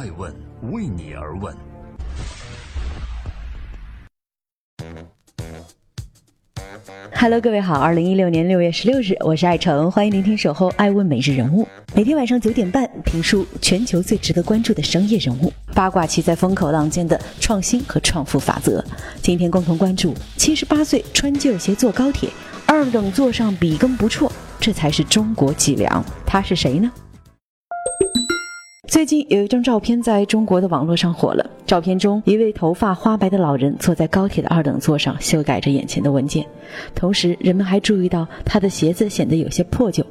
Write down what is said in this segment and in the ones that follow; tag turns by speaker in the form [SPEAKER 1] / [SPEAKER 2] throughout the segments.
[SPEAKER 1] 爱问为你而问。
[SPEAKER 2] Hello，各位好，二零一六年六月十六日，我是爱成，欢迎聆听守候爱问每日人物。每天晚上九点半，评述全球最值得关注的商业人物，八卦其在风口浪尖的创新和创富法则。今天共同关注：七十八岁穿旧鞋坐高铁，二等座上笔耕不辍，这才是中国脊梁。他是谁呢？最近有一张照片在中国的网络上火了。照片中，一位头发花白的老人坐在高铁的二等座上，修改着眼前的文件。同时，人们还注意到他的鞋子显得有些破旧。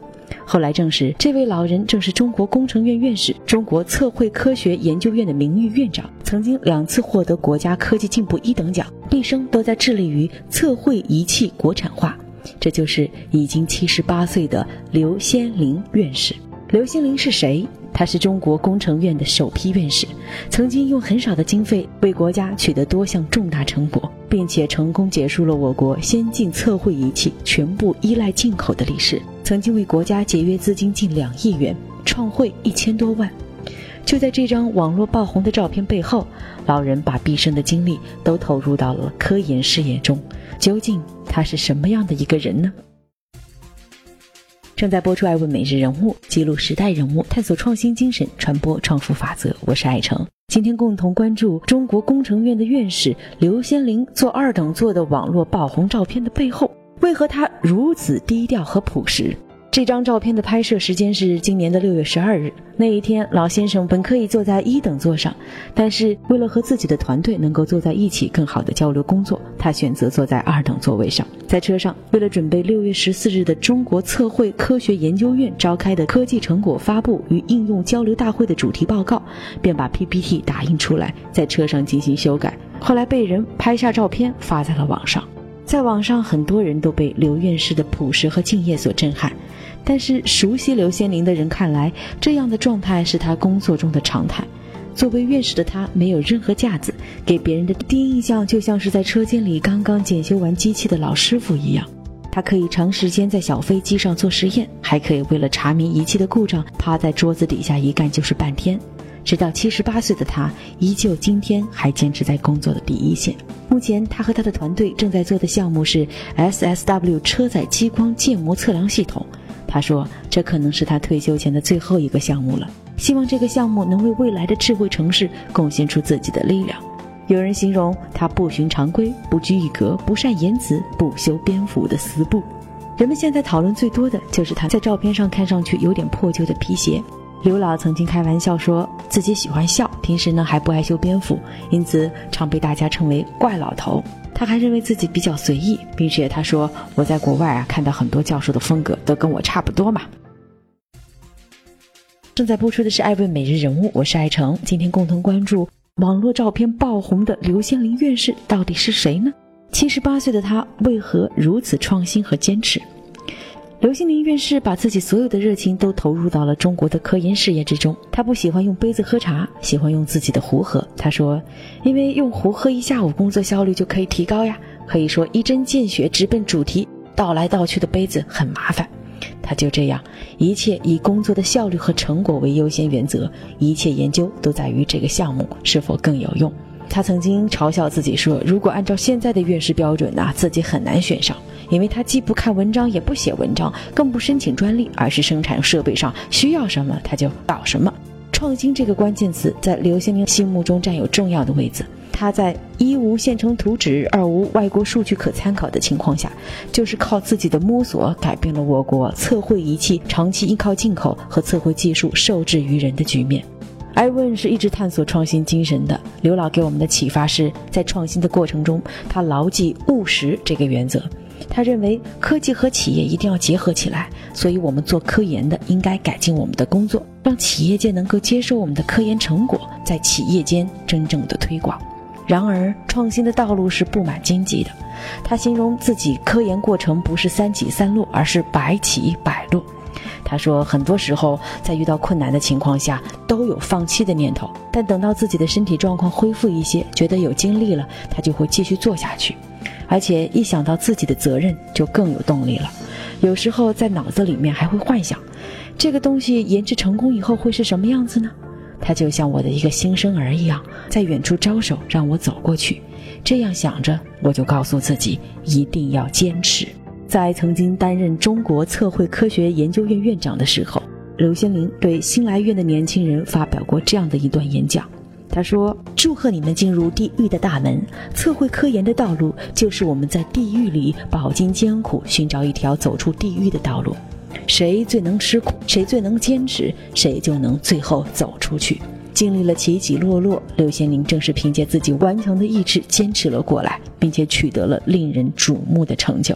[SPEAKER 2] 后来证实，这位老人正是中国工程院院士、中国测绘科学研究院的名誉院长，曾经两次获得国家科技进步一等奖，毕生都在致力于测绘仪器国产化。这就是已经七十八岁的刘先林院士。刘先林是谁？他是中国工程院的首批院士，曾经用很少的经费为国家取得多项重大成果，并且成功结束了我国先进测绘仪器全部依赖进口的历史。曾经为国家节约资金近两亿元，创汇一千多万。就在这张网络爆红的照片背后，老人把毕生的精力都投入到了科研事业中。究竟他是什么样的一个人呢？正在播出《爱问每日人物》，记录时代人物，探索创新精神，传播创富法则。我是爱成，今天共同关注中国工程院的院士刘先林坐二等座的网络爆红照片的背后，为何他如此低调和朴实？这张照片的拍摄时间是今年的六月十二日。那一天，老先生本可以坐在一等座上，但是为了和自己的团队能够坐在一起，更好的交流工作，他选择坐在二等座位上。在车上，为了准备六月十四日的中国测绘科学研究院召开的科技成果发布与应用交流大会的主题报告，便把 PPT 打印出来，在车上进行修改。后来被人拍下照片发在了网上。在网上，很多人都被刘院士的朴实和敬业所震撼。但是，熟悉刘先林的人看来，这样的状态是他工作中的常态。作为院士的他，没有任何架子，给别人的第一印象就像是在车间里刚刚检修完机器的老师傅一样。他可以长时间在小飞机上做实验，还可以为了查明仪器的故障，趴在桌子底下一干就是半天。直到七十八岁的他，依旧今天还坚持在工作的第一线。目前，他和他的团队正在做的项目是 SSW 车载激光建模测量系统。他说，这可能是他退休前的最后一个项目了。希望这个项目能为未来的智慧城市贡献出自己的力量。有人形容他不循常规、不拘一格、不善言辞、不修边幅的死步。人们现在讨论最多的就是他在照片上看上去有点破旧的皮鞋。刘老曾经开玩笑说自己喜欢笑，平时呢还不爱修边幅，因此常被大家称为“怪老头”。他还认为自己比较随意，并且他说：“我在国外啊看到很多教授的风格都跟我差不多嘛。”正在播出的是《爱问每日人物》，我是爱成，今天共同关注网络照片爆红的刘先林院士到底是谁呢？七十八岁的他为何如此创新和坚持？刘新林院士把自己所有的热情都投入到了中国的科研事业之中。他不喜欢用杯子喝茶，喜欢用自己的壶喝。他说：“因为用壶喝一下午，工作效率就可以提高呀。可以说一针见血，直奔主题。倒来倒去的杯子很麻烦。”他就这样，一切以工作的效率和成果为优先原则，一切研究都在于这个项目是否更有用。他曾经嘲笑自己说：“如果按照现在的院士标准呐，自己很难选上。”因为他既不看文章，也不写文章，更不申请专利，而是生产设备上需要什么他就搞什么。创新这个关键词在刘先林心目中占有重要的位置。他在一无现成图纸，二无外国数据可参考的情况下，就是靠自己的摸索，改变了我国测绘仪器长期依靠进口和测绘技术受制于人的局面。艾问是一直探索创新精神的。刘老给我们的启发是在创新的过程中，他牢记务实这个原则。他认为科技和企业一定要结合起来，所以我们做科研的应该改进我们的工作，让企业界能够接受我们的科研成果，在企业间真正的推广。然而，创新的道路是布满荆棘的。他形容自己科研过程不是三起三落，而是百起百落。他说，很多时候在遇到困难的情况下，都有放弃的念头，但等到自己的身体状况恢复一些，觉得有精力了，他就会继续做下去。而且一想到自己的责任，就更有动力了。有时候在脑子里面还会幻想，这个东西研制成功以后会是什么样子呢？他就像我的一个新生儿一样，在远处招手让我走过去。这样想着，我就告诉自己一定要坚持。在曾经担任中国测绘科学研究院院长的时候，刘先林对新来院的年轻人发表过这样的一段演讲。他说：“祝贺你们进入地狱的大门，测绘科研的道路就是我们在地狱里饱经艰苦，寻找一条走出地狱的道路。谁最能吃苦，谁最能坚持，谁就能最后走出去。”经历了起起落落，刘先林正是凭借自己顽强的意志坚持了过来，并且取得了令人瞩目的成就。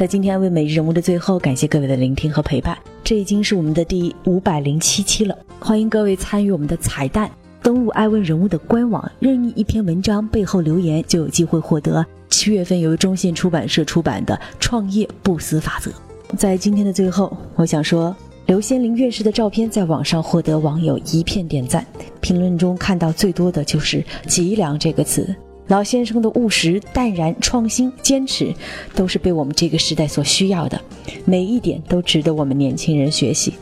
[SPEAKER 2] 在今天为每日人物的最后，感谢各位的聆听和陪伴。这已经是我们的第五百零七期了，欢迎各位参与我们的彩蛋，登录爱问人物的官网，任意一篇文章背后留言，就有机会获得七月份由中信出版社出版的《创业不死法则》。在今天的最后，我想说，刘先林院士的照片在网上获得网友一片点赞，评论中看到最多的就是“脊梁”这个词。老先生的务实、淡然、创新、坚持，都是被我们这个时代所需要的，每一点都值得我们年轻人学习。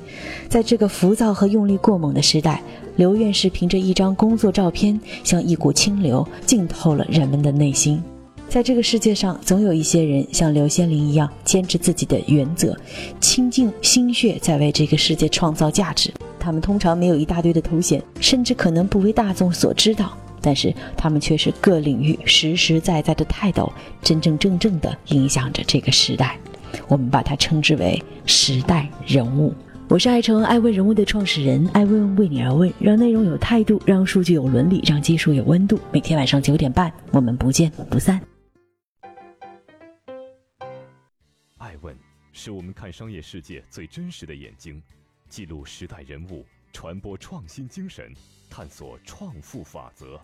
[SPEAKER 2] 在这个浮躁和用力过猛的时代，刘院士凭着一张工作照片，像一股清流，浸透了人们的内心。在这个世界上，总有一些人像刘先林一样，坚持自己的原则，倾尽心血在为这个世界创造价值。他们通常没有一大堆的头衔，甚至可能不为大众所知道。但是他们却是各领域实实在在的泰斗，真真正正的影响着这个时代。我们把它称之为时代人物。我是爱成爱问人物的创始人，爱问为你而问，让内容有态度，让数据有伦理，让技术有温度。每天晚上九点半，我们不见不散。
[SPEAKER 1] 爱问是我们看商业世界最真实的眼睛，记录时代人物，传播创新精神。探索创富法则。